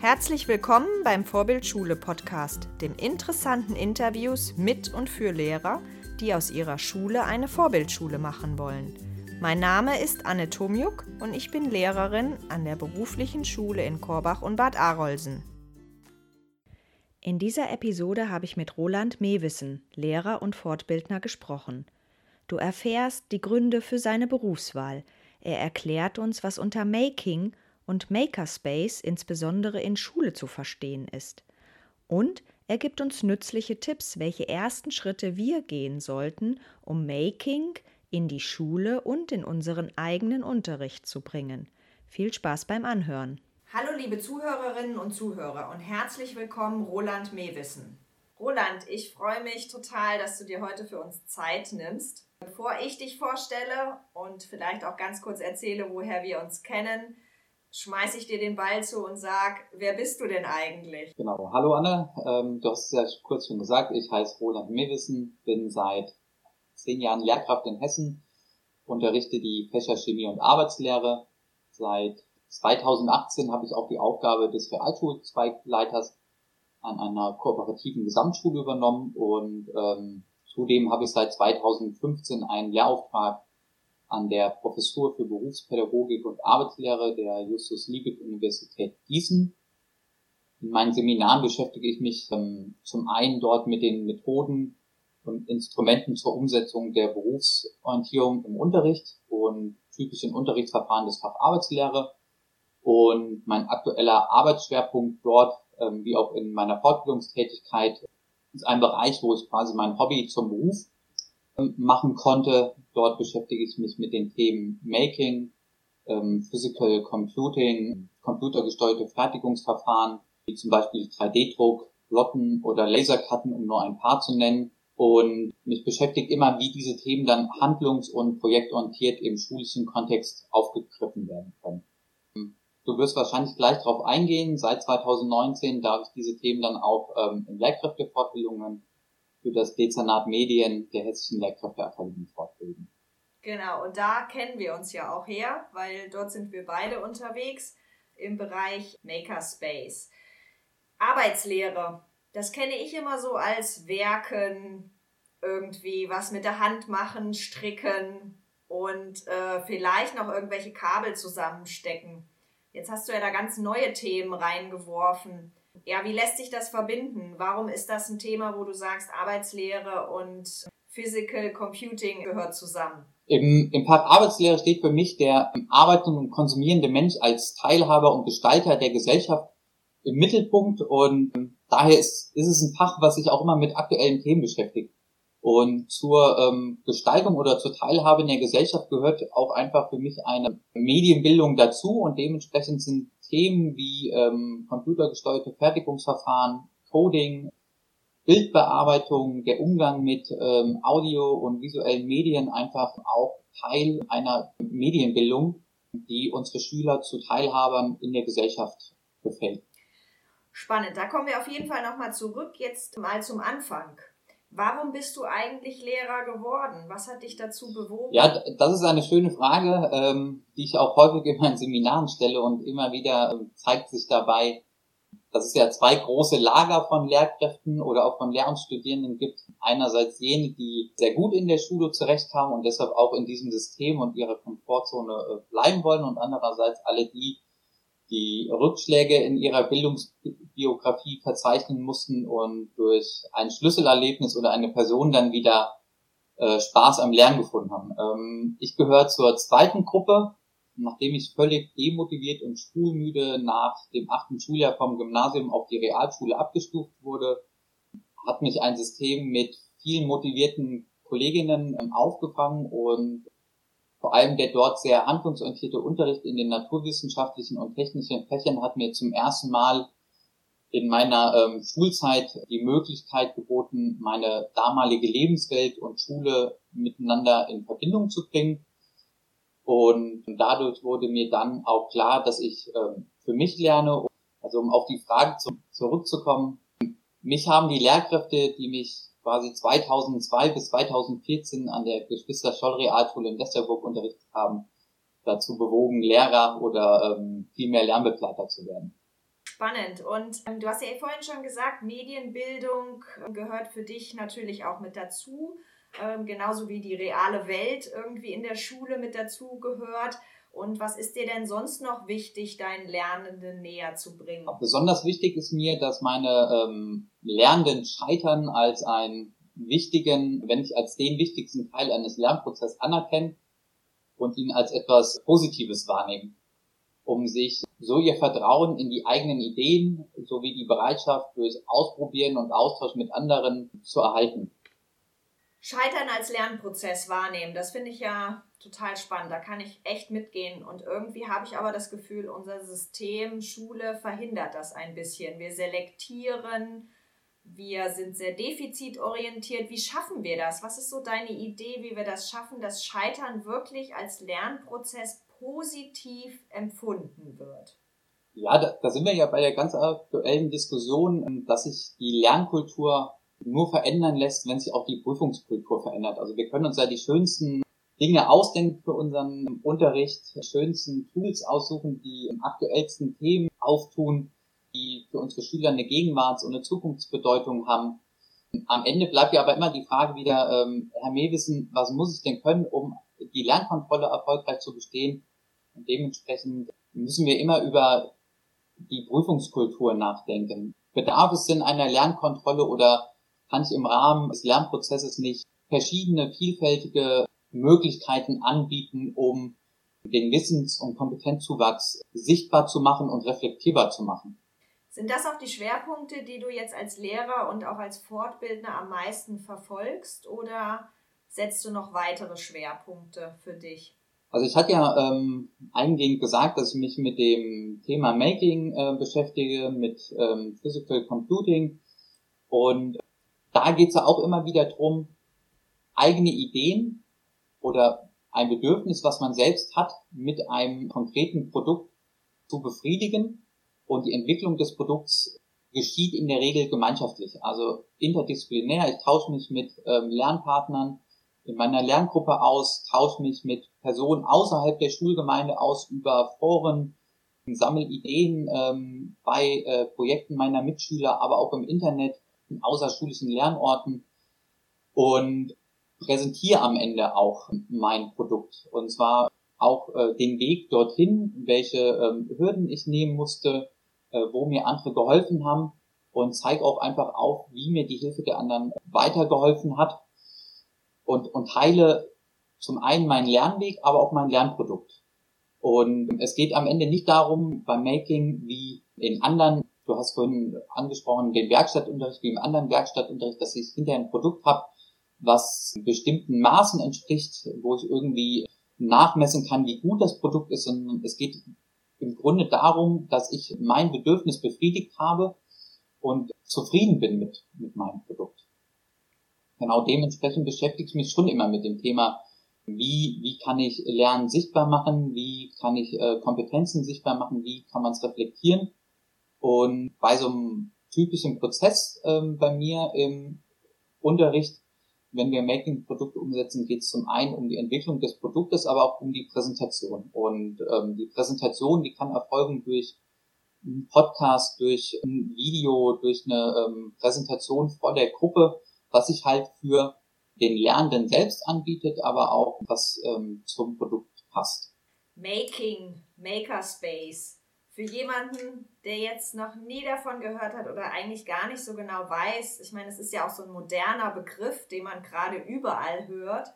Herzlich willkommen beim Vorbildschule Podcast, dem interessanten Interviews mit und für Lehrer, die aus ihrer Schule eine Vorbildschule machen wollen. Mein Name ist Anne Tomjuk und ich bin Lehrerin an der beruflichen Schule in Korbach und Bad Arolsen. In dieser Episode habe ich mit Roland Mewissen, Lehrer und Fortbildner, gesprochen. Du erfährst die Gründe für seine Berufswahl. Er erklärt uns, was unter Making und Makerspace insbesondere in Schule zu verstehen ist. Und er gibt uns nützliche Tipps, welche ersten Schritte wir gehen sollten, um Making in die Schule und in unseren eigenen Unterricht zu bringen. Viel Spaß beim Anhören. Hallo liebe Zuhörerinnen und Zuhörer und herzlich willkommen Roland Mewissen. Roland, ich freue mich total, dass du dir heute für uns Zeit nimmst. Bevor ich dich vorstelle und vielleicht auch ganz kurz erzähle, woher wir uns kennen, schmeiße ich dir den Ball zu und sag, wer bist du denn eigentlich? Genau. Hallo Anne, ähm, du hast es ja kurz schon gesagt, ich heiße Roland Mewissen, bin seit zehn Jahren Lehrkraft in Hessen, unterrichte die Fächer Chemie und Arbeitslehre. Seit 2018 habe ich auch die Aufgabe des Realschulzweigleiters an einer kooperativen Gesamtschule übernommen und ähm, zudem habe ich seit 2015 einen Lehrauftrag an der Professur für Berufspädagogik und Arbeitslehre der Justus Liebig Universität Gießen. In meinen Seminaren beschäftige ich mich ähm, zum einen dort mit den Methoden und Instrumenten zur Umsetzung der Berufsorientierung im Unterricht und typischen Unterrichtsverfahren des Facharbeitslehre. Und mein aktueller Arbeitsschwerpunkt dort, ähm, wie auch in meiner Fortbildungstätigkeit, ist ein Bereich, wo ich quasi mein Hobby zum Beruf machen konnte. Dort beschäftige ich mich mit den Themen Making, ähm, Physical Computing, computergesteuerte Fertigungsverfahren, wie zum Beispiel 3D-Druck, Plotten oder Lasercutten, um nur ein paar zu nennen. Und mich beschäftigt immer, wie diese Themen dann handlungs- und projektorientiert im schulischen Kontext aufgegriffen werden können. Du wirst wahrscheinlich gleich darauf eingehen. Seit 2019 darf ich diese Themen dann auch ähm, in Lehrkräftefortbildungen für das Dezernat Medien der Hessischen Lehrkräfteakademie fortbilden. Genau, und da kennen wir uns ja auch her, weil dort sind wir beide unterwegs im Bereich Makerspace. Arbeitslehre, das kenne ich immer so als Werken, irgendwie was mit der Hand machen, stricken und äh, vielleicht noch irgendwelche Kabel zusammenstecken. Jetzt hast du ja da ganz neue Themen reingeworfen. Ja, wie lässt sich das verbinden? Warum ist das ein Thema, wo du sagst, Arbeitslehre und Physical Computing gehört zusammen? Im, Im Part Arbeitslehre steht für mich der arbeitende und konsumierende Mensch als Teilhaber und Gestalter der Gesellschaft im Mittelpunkt und daher ist, ist es ein Fach, was sich auch immer mit aktuellen Themen beschäftigt. Und zur ähm, Gestaltung oder zur Teilhabe in der Gesellschaft gehört auch einfach für mich eine Medienbildung dazu und dementsprechend sind Themen wie ähm, computergesteuerte Fertigungsverfahren, Coding, Bildbearbeitung, der Umgang mit ähm, Audio und visuellen Medien einfach auch Teil einer Medienbildung, die unsere Schüler zu Teilhabern in der Gesellschaft befällt. Spannend. Da kommen wir auf jeden Fall nochmal zurück. Jetzt mal zum Anfang. Warum bist du eigentlich Lehrer geworden? Was hat dich dazu bewogen? Ja, das ist eine schöne Frage, ähm, die ich auch häufig in meinen Seminaren stelle und immer wieder ähm, zeigt sich dabei, dass es ja zwei große Lager von Lehrkräften oder auch von Lehramtsstudierenden gibt. Einerseits jene, die sehr gut in der Schule zurechtkamen und deshalb auch in diesem System und ihrer Komfortzone äh, bleiben wollen und andererseits alle die, die Rückschläge in ihrer Bildungsbiografie verzeichnen mussten und durch ein Schlüsselerlebnis oder eine Person dann wieder äh, Spaß am Lernen gefunden haben. Ähm, ich gehöre zur zweiten Gruppe, nachdem ich völlig demotiviert und schulmüde nach dem achten Schuljahr vom Gymnasium auf die Realschule abgestuft wurde, hat mich ein System mit vielen motivierten Kolleginnen ähm, aufgefangen und vor allem der dort sehr handlungsorientierte Unterricht in den naturwissenschaftlichen und technischen Fächern hat mir zum ersten Mal in meiner ähm, Schulzeit die Möglichkeit geboten, meine damalige Lebenswelt und Schule miteinander in Verbindung zu bringen. Und dadurch wurde mir dann auch klar, dass ich ähm, für mich lerne. Also um auf die Frage zu, zurückzukommen, mich haben die Lehrkräfte, die mich quasi 2002 bis 2014 an der Geschwister Scholl Realschule in Westerburg unterrichtet haben, dazu bewogen, Lehrer oder ähm, viel mehr Lernbegleiter zu werden. Spannend. Und ähm, du hast ja vorhin schon gesagt, Medienbildung äh, gehört für dich natürlich auch mit dazu, ähm, genauso wie die reale Welt irgendwie in der Schule mit dazu gehört. Und was ist dir denn sonst noch wichtig, deinen Lernenden näher zu bringen? Besonders wichtig ist mir, dass meine ähm, Lernenden scheitern als einen wichtigen, wenn nicht als den wichtigsten Teil eines Lernprozesses anerkennen und ihn als etwas Positives wahrnehmen, um sich so ihr Vertrauen in die eigenen Ideen sowie die Bereitschaft durch Ausprobieren und Austausch mit anderen zu erhalten. Scheitern als Lernprozess wahrnehmen, das finde ich ja total spannend. Da kann ich echt mitgehen. Und irgendwie habe ich aber das Gefühl, unser System Schule verhindert das ein bisschen. Wir selektieren, wir sind sehr defizitorientiert. Wie schaffen wir das? Was ist so deine Idee, wie wir das schaffen, dass Scheitern wirklich als Lernprozess positiv empfunden wird? Ja, da, da sind wir ja bei der ganz aktuellen Diskussion, dass sich die Lernkultur nur verändern lässt, wenn sich auch die Prüfungskultur verändert. Also wir können uns ja die schönsten Dinge ausdenken für unseren Unterricht, die schönsten Tools aussuchen, die aktuellsten Themen auftun, die für unsere Schüler eine Gegenwarts- und eine Zukunftsbedeutung haben. Am Ende bleibt ja aber immer die Frage wieder, ähm, Herr Mewissen, was muss ich denn können, um die Lernkontrolle erfolgreich zu bestehen? Und dementsprechend müssen wir immer über die Prüfungskultur nachdenken. Bedarf es denn einer Lernkontrolle oder kann ich im Rahmen des Lernprozesses nicht verschiedene, vielfältige Möglichkeiten anbieten, um den Wissens- und Kompetenzzuwachs sichtbar zu machen und reflektierbar zu machen. Sind das auch die Schwerpunkte, die du jetzt als Lehrer und auch als Fortbildner am meisten verfolgst oder setzt du noch weitere Schwerpunkte für dich? Also ich hatte ja ähm, eingehend gesagt, dass ich mich mit dem Thema Making äh, beschäftige, mit ähm, Physical Computing und da geht es ja auch immer wieder drum, eigene Ideen oder ein Bedürfnis, was man selbst hat, mit einem konkreten Produkt zu befriedigen. Und die Entwicklung des Produkts geschieht in der Regel gemeinschaftlich, also interdisziplinär. Ich tausche mich mit ähm, Lernpartnern in meiner Lerngruppe aus, tausche mich mit Personen außerhalb der Schulgemeinde aus über Foren, sammle Ideen ähm, bei äh, Projekten meiner Mitschüler, aber auch im Internet, in außerschulischen Lernorten und präsentiere am Ende auch mein Produkt. Und zwar auch äh, den Weg dorthin, welche ähm, Hürden ich nehmen musste, äh, wo mir andere geholfen haben und zeige auch einfach auf, wie mir die Hilfe der anderen weitergeholfen hat und, und teile zum einen meinen Lernweg, aber auch mein Lernprodukt. Und es geht am Ende nicht darum, beim Making wie in anderen, du hast vorhin angesprochen, den Werkstattunterricht wie im anderen Werkstattunterricht, dass ich hinterher ein Produkt habe, was bestimmten Maßen entspricht, wo ich irgendwie nachmessen kann, wie gut das Produkt ist, sondern es geht im Grunde darum, dass ich mein Bedürfnis befriedigt habe und zufrieden bin mit, mit meinem Produkt. Genau dementsprechend beschäftige ich mich schon immer mit dem Thema, wie, wie kann ich Lernen sichtbar machen, wie kann ich äh, Kompetenzen sichtbar machen, wie kann man es reflektieren. Und bei so einem typischen Prozess ähm, bei mir im Unterricht wenn wir Making-Produkte umsetzen, geht es zum einen um die Entwicklung des Produktes, aber auch um die Präsentation. Und ähm, die Präsentation, die kann erfolgen durch einen Podcast, durch ein Video, durch eine ähm, Präsentation vor der Gruppe, was sich halt für den Lernenden selbst anbietet, aber auch was ähm, zum Produkt passt. Making, Makerspace, für jemanden, der jetzt noch nie davon gehört hat oder eigentlich gar nicht so genau weiß, ich meine, es ist ja auch so ein moderner Begriff, den man gerade überall hört.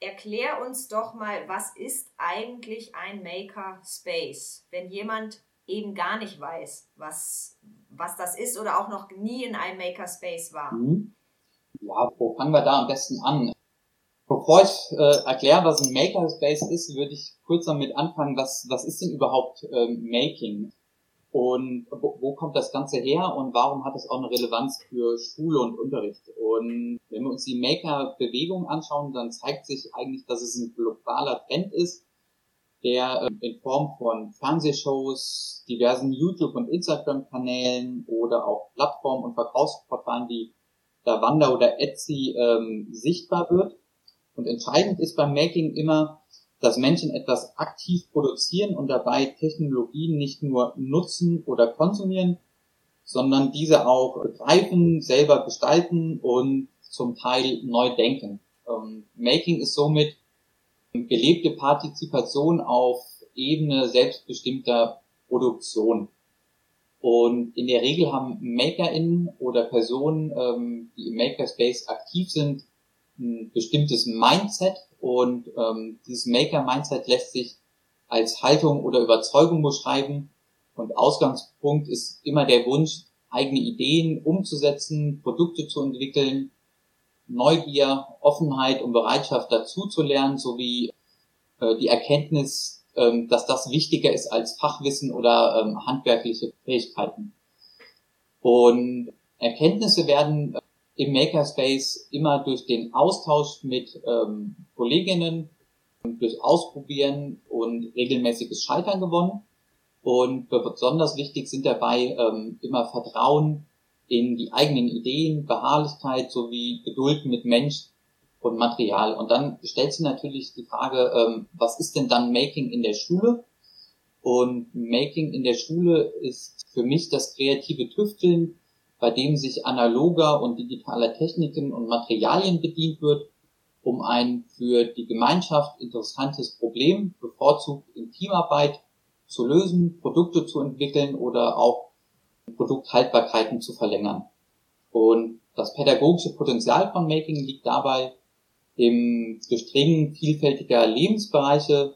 Erklär uns doch mal, was ist eigentlich ein Maker Space, wenn jemand eben gar nicht weiß, was, was das ist oder auch noch nie in einem Maker Space war. Mhm. Ja, wo fangen wir da am besten an? Bevor ich äh, erkläre, was ein Makerspace ist, würde ich kurz damit anfangen, was, was ist denn überhaupt ähm, Making? Und wo, wo kommt das Ganze her und warum hat es auch eine Relevanz für Schule und Unterricht? Und wenn wir uns die Maker-Bewegung anschauen, dann zeigt sich eigentlich, dass es ein globaler Trend ist, der äh, in Form von Fernsehshows, diversen YouTube- und Instagram-Kanälen oder auch Plattformen und Verkaufsportalen wie Davanda oder Etsy ähm, sichtbar wird und entscheidend ist beim Making immer, dass Menschen etwas aktiv produzieren und dabei Technologien nicht nur nutzen oder konsumieren, sondern diese auch begreifen, selber gestalten und zum Teil neu denken. Ähm, Making ist somit gelebte Partizipation auf Ebene selbstbestimmter Produktion. Und in der Regel haben MakerInnen oder Personen, ähm, die im Makerspace aktiv sind, ein bestimmtes Mindset und ähm, dieses Maker-Mindset lässt sich als Haltung oder Überzeugung beschreiben und Ausgangspunkt ist immer der Wunsch, eigene Ideen umzusetzen, Produkte zu entwickeln, Neugier, Offenheit und Bereitschaft dazu zu lernen, sowie äh, die Erkenntnis, ähm, dass das wichtiger ist als Fachwissen oder ähm, handwerkliche Fähigkeiten. Und Erkenntnisse werden im Makerspace immer durch den Austausch mit ähm, Kolleginnen, durch Ausprobieren und regelmäßiges Scheitern gewonnen. Und besonders wichtig sind dabei ähm, immer Vertrauen in die eigenen Ideen, Beharrlichkeit sowie Geduld mit Mensch und Material. Und dann stellt sich natürlich die Frage, ähm, was ist denn dann Making in der Schule? Und Making in der Schule ist für mich das kreative Tüfteln, bei dem sich analoger und digitaler Techniken und Materialien bedient wird, um ein für die Gemeinschaft interessantes Problem, bevorzugt in Teamarbeit, zu lösen, Produkte zu entwickeln oder auch Produkthaltbarkeiten zu verlängern. Und das pädagogische Potenzial von Making liegt dabei im Durchdringen vielfältiger Lebensbereiche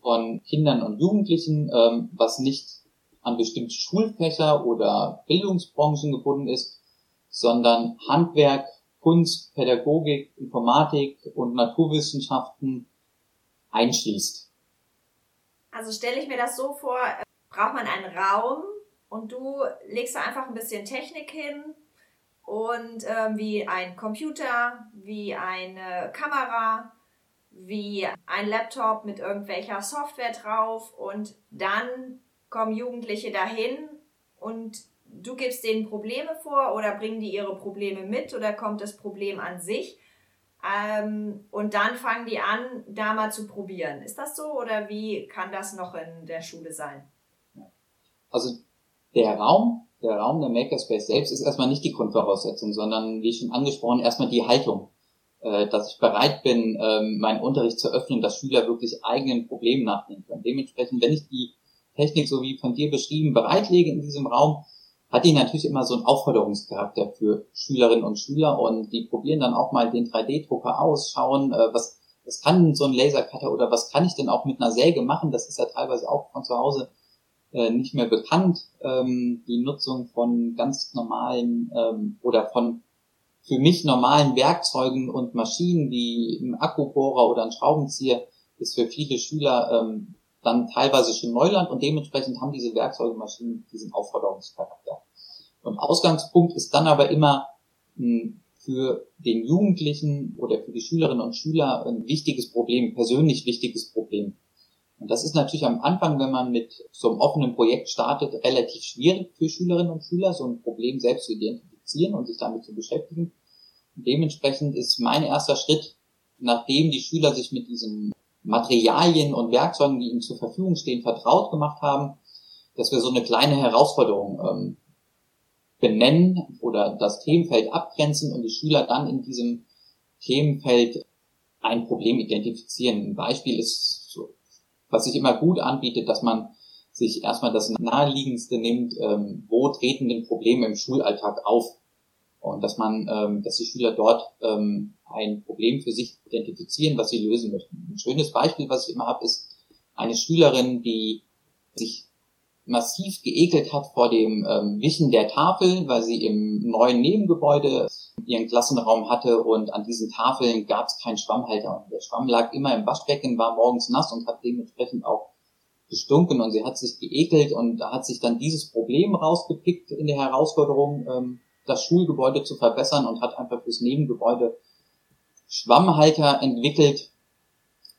von Kindern und Jugendlichen, ähm, was nicht an bestimmte Schulfächer oder Bildungsbranchen gebunden ist, sondern Handwerk, Kunst, Pädagogik, Informatik und Naturwissenschaften einschließt. Also stelle ich mir das so vor, äh, braucht man einen Raum und du legst da einfach ein bisschen Technik hin und ähm, wie ein Computer, wie eine Kamera, wie ein Laptop mit irgendwelcher Software drauf und dann kommen Jugendliche dahin und du gibst denen Probleme vor oder bringen die ihre Probleme mit oder kommt das Problem an sich? Ähm, und dann fangen die an, da mal zu probieren. Ist das so oder wie kann das noch in der Schule sein? Also der Raum, der Raum der Makerspace selbst ist erstmal nicht die Grundvoraussetzung, sondern wie schon angesprochen, erstmal die Haltung. Äh, dass ich bereit bin, ähm, meinen Unterricht zu öffnen, dass Schüler wirklich eigenen Problemen nachdenken können. Dementsprechend, wenn ich die Technik, so wie von dir beschrieben, bereitlege in diesem Raum, hat die natürlich immer so einen Aufforderungscharakter für Schülerinnen und Schüler und die probieren dann auch mal den 3D-Drucker aus, schauen, äh, was, was kann so ein Lasercutter oder was kann ich denn auch mit einer Säge machen? Das ist ja teilweise auch von zu Hause äh, nicht mehr bekannt. Ähm, die Nutzung von ganz normalen ähm, oder von für mich normalen Werkzeugen und Maschinen wie ein Akkubohrer oder ein Schraubenzieher ist für viele Schüler ähm, dann teilweise schon Neuland und dementsprechend haben diese Werkzeuge Maschinen diesen Aufforderungscharakter. Und Ausgangspunkt ist dann aber immer hm, für den Jugendlichen oder für die Schülerinnen und Schüler ein wichtiges Problem, persönlich wichtiges Problem. Und das ist natürlich am Anfang, wenn man mit so einem offenen Projekt startet, relativ schwierig für Schülerinnen und Schüler, so ein Problem selbst zu identifizieren und sich damit zu beschäftigen. Und dementsprechend ist mein erster Schritt, nachdem die Schüler sich mit diesem Materialien und Werkzeugen, die ihnen zur Verfügung stehen, vertraut gemacht haben, dass wir so eine kleine Herausforderung ähm, benennen oder das Themenfeld abgrenzen und die Schüler dann in diesem Themenfeld ein Problem identifizieren. Ein Beispiel ist, so, was sich immer gut anbietet, dass man sich erstmal das naheliegendste nimmt, ähm, wo treten denn Probleme im Schulalltag auf? Und dass man, ähm, dass die Schüler dort ähm, ein Problem für sich identifizieren, was sie lösen möchten. Ein schönes Beispiel, was ich immer habe, ist eine Schülerin, die sich massiv geekelt hat vor dem ähm, Wischen der Tafel, weil sie im neuen Nebengebäude ihren Klassenraum hatte und an diesen Tafeln gab es keinen Schwammhalter. Und der Schwamm lag immer im Waschbecken, war morgens nass und hat dementsprechend auch gestunken und sie hat sich geekelt und hat sich dann dieses Problem rausgepickt in der Herausforderung, ähm, das Schulgebäude zu verbessern und hat einfach fürs Nebengebäude Schwammhalter entwickelt,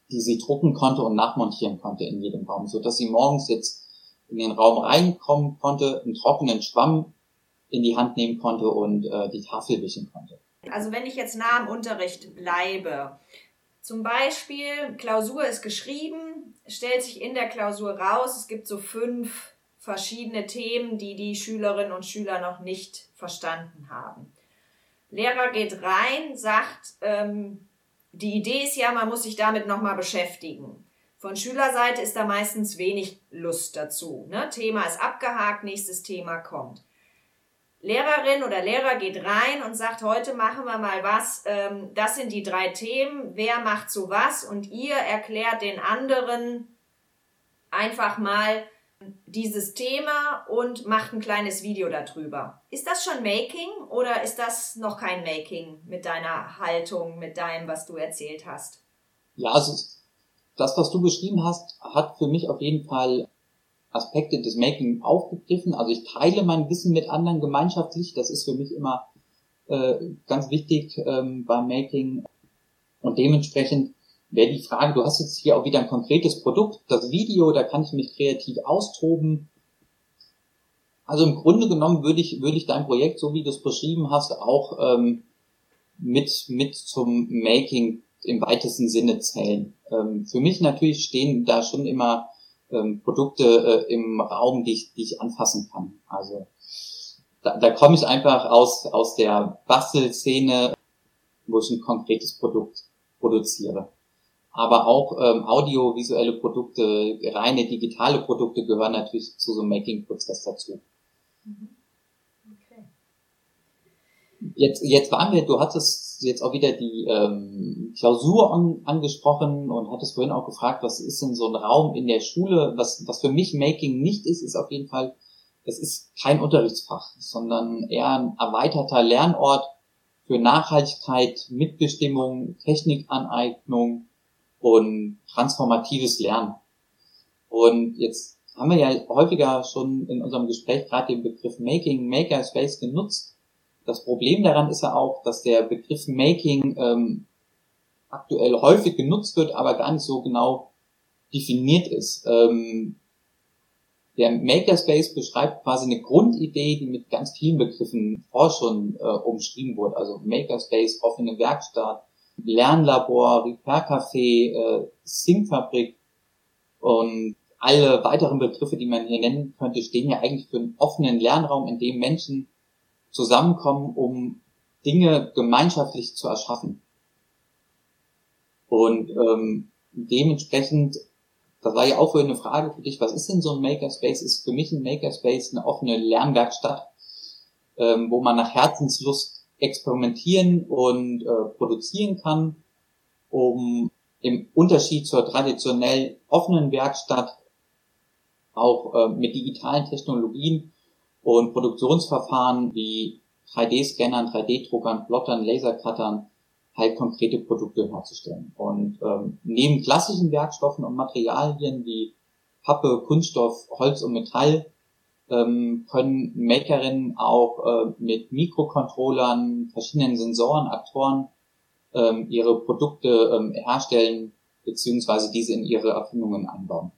die sie drucken konnte und nachmontieren konnte in jedem Raum, so dass sie morgens jetzt in den Raum reinkommen konnte, einen trockenen Schwamm in die Hand nehmen konnte und äh, die Tafel wischen konnte. Also wenn ich jetzt nah am Unterricht bleibe, Zum Beispiel, Klausur ist geschrieben, stellt sich in der Klausur raus, es gibt so fünf verschiedene Themen, die die Schülerinnen und Schüler noch nicht verstanden haben. Lehrer geht rein, sagt, ähm, die Idee ist ja, man muss sich damit nochmal beschäftigen. Von Schülerseite ist da meistens wenig Lust dazu. Ne? Thema ist abgehakt, nächstes Thema kommt. Lehrerin oder Lehrer geht rein und sagt, heute machen wir mal was, ähm, das sind die drei Themen, wer macht so was und ihr erklärt den anderen einfach mal dieses Thema und macht ein kleines Video darüber. Ist das schon Making oder ist das noch kein Making mit deiner Haltung, mit deinem, was du erzählt hast? Ja, also das, was du beschrieben hast, hat für mich auf jeden Fall Aspekte des Making aufgegriffen. Also ich teile mein Wissen mit anderen gemeinschaftlich. Das ist für mich immer äh, ganz wichtig ähm, beim Making. Und dementsprechend wäre die Frage, du hast jetzt hier auch wieder ein konkretes Produkt, das Video, da kann ich mich kreativ austoben. Also im Grunde genommen würde ich, würde ich dein Projekt, so wie du es beschrieben hast, auch ähm, mit, mit zum Making im weitesten Sinne zählen. Ähm, für mich natürlich stehen da schon immer ähm, Produkte äh, im Raum, die ich, die ich anfassen kann. Also da, da komme ich einfach aus, aus der Bastelszene, wo ich ein konkretes Produkt produziere. Aber auch ähm, audiovisuelle Produkte, reine digitale Produkte gehören natürlich zu so einem Making-Prozess dazu. Mhm. Jetzt, jetzt waren wir, du hattest jetzt auch wieder die ähm, Klausur an, angesprochen und hattest vorhin auch gefragt, was ist denn so ein Raum in der Schule? Was, was für mich Making nicht ist, ist auf jeden Fall, es ist kein Unterrichtsfach, sondern eher ein erweiterter Lernort für Nachhaltigkeit, Mitbestimmung, Technikaneignung und transformatives Lernen. Und jetzt haben wir ja häufiger schon in unserem Gespräch gerade den Begriff Making, Makerspace genutzt. Das Problem daran ist ja auch, dass der Begriff Making ähm, aktuell häufig genutzt wird, aber gar nicht so genau definiert ist. Ähm, der Makerspace beschreibt quasi eine Grundidee, die mit ganz vielen Begriffen vor schon äh, umschrieben wurde. Also Makerspace, offene Werkstatt, Lernlabor, Repair-Café, äh, Syncfabrik und alle weiteren Begriffe, die man hier nennen könnte, stehen ja eigentlich für einen offenen Lernraum, in dem Menschen zusammenkommen, um Dinge gemeinschaftlich zu erschaffen. Und ähm, dementsprechend, das war ja auch für eine Frage für dich, was ist denn so ein Makerspace? Ist für mich ein Makerspace eine offene Lernwerkstatt, ähm, wo man nach Herzenslust experimentieren und äh, produzieren kann, um im Unterschied zur traditionell offenen Werkstatt auch äh, mit digitalen Technologien und Produktionsverfahren wie 3D-Scannern, 3D-Druckern, Plottern, Lasercuttern halt konkrete Produkte herzustellen. Und ähm, neben klassischen Werkstoffen und Materialien wie Pappe, Kunststoff, Holz und Metall ähm, können Makerinnen auch äh, mit Mikrocontrollern, verschiedenen Sensoren, Aktoren ähm, ihre Produkte ähm, herstellen beziehungsweise diese in ihre Erfindungen einbauen.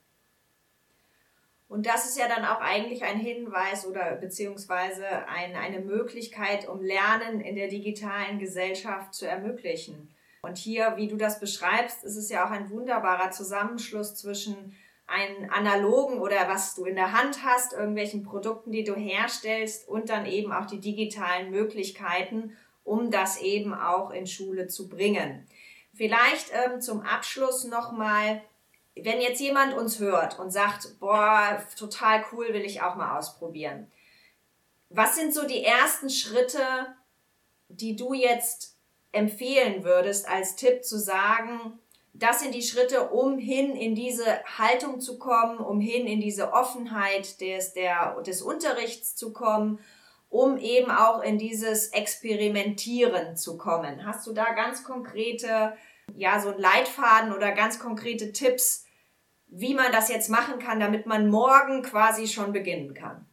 Und das ist ja dann auch eigentlich ein Hinweis oder beziehungsweise ein, eine Möglichkeit, um Lernen in der digitalen Gesellschaft zu ermöglichen. Und hier, wie du das beschreibst, ist es ja auch ein wunderbarer Zusammenschluss zwischen einem analogen oder was du in der Hand hast, irgendwelchen Produkten, die du herstellst und dann eben auch die digitalen Möglichkeiten, um das eben auch in Schule zu bringen. Vielleicht ähm, zum Abschluss nochmal wenn jetzt jemand uns hört und sagt, boah, total cool, will ich auch mal ausprobieren. Was sind so die ersten Schritte, die du jetzt empfehlen würdest als Tipp zu sagen, das sind die Schritte, um hin in diese Haltung zu kommen, um hin in diese Offenheit des, der, des Unterrichts zu kommen, um eben auch in dieses Experimentieren zu kommen. Hast du da ganz konkrete, ja, so ein Leitfaden oder ganz konkrete Tipps, wie man das jetzt machen kann, damit man morgen quasi schon beginnen kann.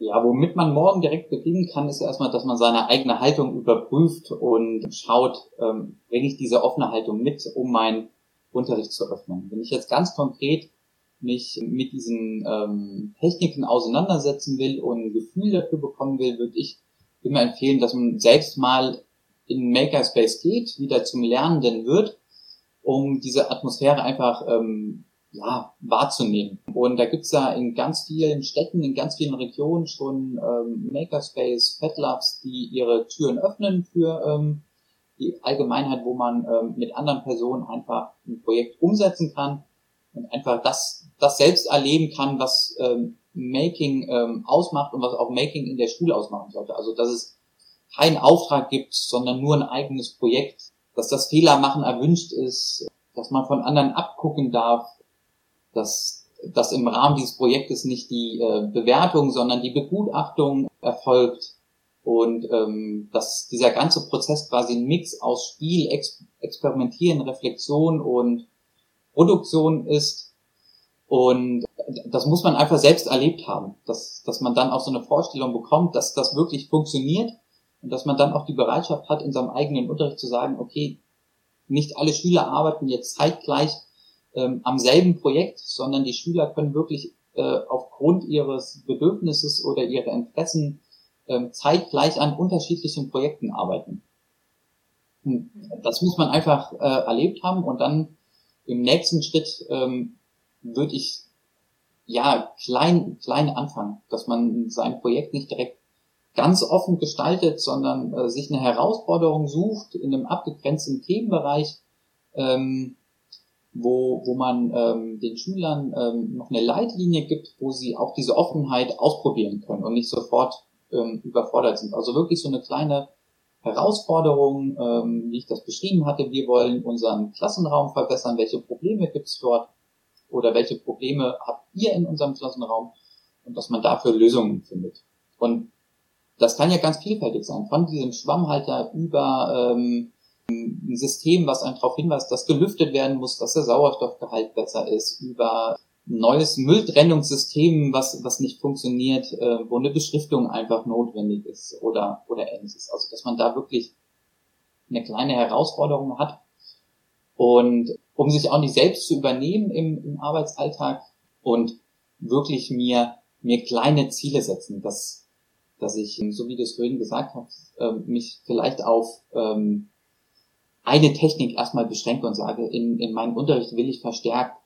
Ja, womit man morgen direkt beginnen kann, ist erstmal, dass man seine eigene Haltung überprüft und schaut, ähm, bringe ich diese offene Haltung mit, um meinen Unterricht zu öffnen. Wenn ich jetzt ganz konkret mich mit diesen ähm, Techniken auseinandersetzen will und ein Gefühl dafür bekommen will, würde ich immer empfehlen, dass man selbst mal in Makerspace geht, wieder zum Lernenden wird um diese Atmosphäre einfach ähm, ja, wahrzunehmen. Und da gibt's ja in ganz vielen Städten, in ganz vielen Regionen schon ähm, Makerspace, Fat Labs, die ihre Türen öffnen für ähm, die Allgemeinheit, wo man ähm, mit anderen Personen einfach ein Projekt umsetzen kann und einfach das, das selbst erleben kann, was ähm, Making ähm, ausmacht und was auch Making in der Schule ausmachen sollte. Also dass es keinen Auftrag gibt, sondern nur ein eigenes Projekt, dass das Fehlermachen erwünscht ist, dass man von anderen abgucken darf, dass, dass im Rahmen dieses Projektes nicht die äh, Bewertung, sondern die Begutachtung erfolgt und ähm, dass dieser ganze Prozess quasi ein Mix aus Spiel, Ex Experimentieren, Reflexion und Produktion ist. Und das muss man einfach selbst erlebt haben, dass, dass man dann auch so eine Vorstellung bekommt, dass das wirklich funktioniert und dass man dann auch die Bereitschaft hat, in seinem eigenen Unterricht zu sagen, okay, nicht alle Schüler arbeiten jetzt zeitgleich ähm, am selben Projekt, sondern die Schüler können wirklich äh, aufgrund ihres Bedürfnisses oder ihrer Interessen äh, zeitgleich an unterschiedlichen Projekten arbeiten. Und das muss man einfach äh, erlebt haben und dann im nächsten Schritt ähm, würde ich ja klein klein anfangen, dass man sein Projekt nicht direkt ganz offen gestaltet, sondern äh, sich eine Herausforderung sucht in einem abgegrenzten Themenbereich, ähm, wo, wo man ähm, den Schülern ähm, noch eine Leitlinie gibt, wo sie auch diese Offenheit ausprobieren können und nicht sofort ähm, überfordert sind. Also wirklich so eine kleine Herausforderung, ähm, wie ich das beschrieben hatte. Wir wollen unseren Klassenraum verbessern. Welche Probleme gibt es dort? Oder welche Probleme habt ihr in unserem Klassenraum? Und dass man dafür Lösungen findet. Und das kann ja ganz vielfältig sein. Von diesem Schwammhalter über ähm, ein System, was einem darauf hinweist, dass gelüftet werden muss, dass der Sauerstoffgehalt besser ist, über neues Mülltrennungssystem, was, was nicht funktioniert, äh, wo eine Beschriftung einfach notwendig ist oder, oder ähnliches. Also, dass man da wirklich eine kleine Herausforderung hat. Und um sich auch nicht selbst zu übernehmen im, im Arbeitsalltag und wirklich mir, mir kleine Ziele setzen, dass, dass ich, so wie du es vorhin gesagt hast, äh, mich vielleicht auf ähm, eine Technik erstmal beschränke und sage, in, in meinem Unterricht will ich verstärkt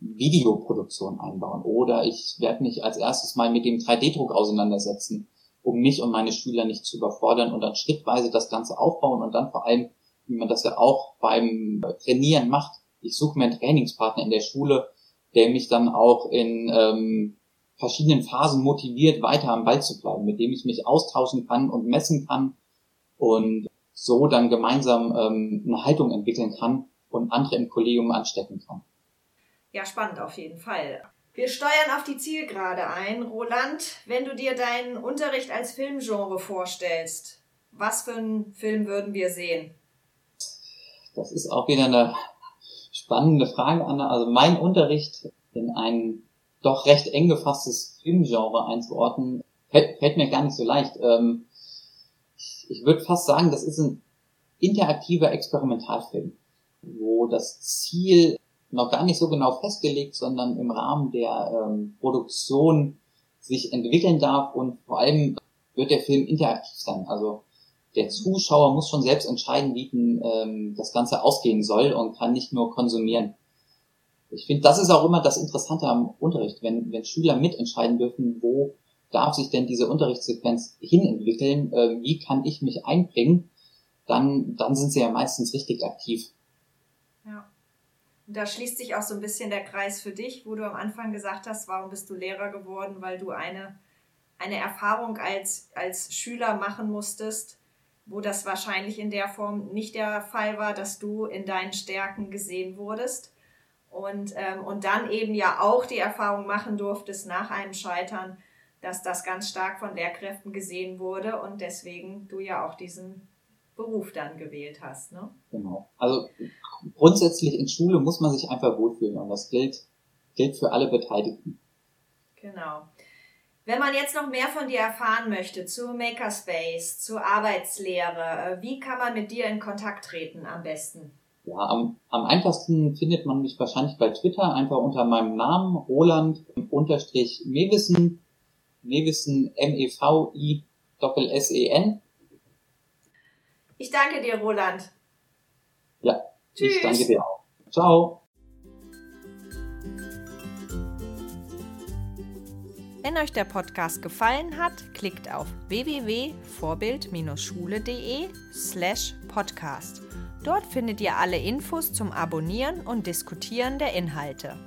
Videoproduktion einbauen oder ich werde mich als erstes mal mit dem 3D-Druck auseinandersetzen, um mich und meine Schüler nicht zu überfordern und dann schrittweise das Ganze aufbauen und dann vor allem, wie man das ja auch beim Trainieren macht, ich suche mir einen Trainingspartner in der Schule, der mich dann auch in ähm, verschiedenen Phasen motiviert, weiter am Ball zu bleiben, mit dem ich mich austauschen kann und messen kann und so dann gemeinsam ähm, eine Haltung entwickeln kann und andere im Kollegium anstecken kann. Ja, spannend auf jeden Fall. Wir steuern auf die Zielgerade ein. Roland, wenn du dir deinen Unterricht als Filmgenre vorstellst, was für einen Film würden wir sehen? Das ist auch wieder eine spannende Frage, Anna. Also mein Unterricht in ein doch recht eng gefasstes Filmgenre einzuordnen, fällt, mir gar nicht so leicht. Ähm, ich würde fast sagen, das ist ein interaktiver Experimentalfilm, wo das Ziel noch gar nicht so genau festgelegt, sondern im Rahmen der ähm, Produktion sich entwickeln darf und vor allem wird der Film interaktiv sein. Also der Zuschauer muss schon selbst entscheiden, wie denn, ähm, das Ganze ausgehen soll und kann nicht nur konsumieren. Ich finde, das ist auch immer das Interessante am Unterricht, wenn, wenn Schüler mitentscheiden dürfen, wo darf sich denn diese Unterrichtssequenz hinentwickeln, äh, wie kann ich mich einbringen, dann, dann sind sie ja meistens richtig aktiv. Ja. Da schließt sich auch so ein bisschen der Kreis für dich, wo du am Anfang gesagt hast, warum bist du Lehrer geworden, weil du eine, eine Erfahrung als, als Schüler machen musstest, wo das wahrscheinlich in der Form nicht der Fall war, dass du in deinen Stärken gesehen wurdest. Und, ähm, und dann eben ja auch die Erfahrung machen durftest nach einem Scheitern, dass das ganz stark von Lehrkräften gesehen wurde und deswegen du ja auch diesen Beruf dann gewählt hast. Ne? Genau. Also grundsätzlich in Schule muss man sich einfach wohlfühlen und das gilt, gilt für alle Beteiligten. Genau. Wenn man jetzt noch mehr von dir erfahren möchte zu Makerspace, zu Arbeitslehre, äh, wie kann man mit dir in Kontakt treten am besten? Ja, am, am einfachsten findet man mich wahrscheinlich bei Twitter einfach unter meinem Namen Roland-Mewissen Newissen M-E-V-I-S-S-E-N. Ich danke dir, Roland. Ja. Tschüss. Ich danke dir auch. Ciao. Wenn euch der Podcast gefallen hat, klickt auf www.vorbild-schule.de slash podcast. Dort findet ihr alle Infos zum Abonnieren und Diskutieren der Inhalte.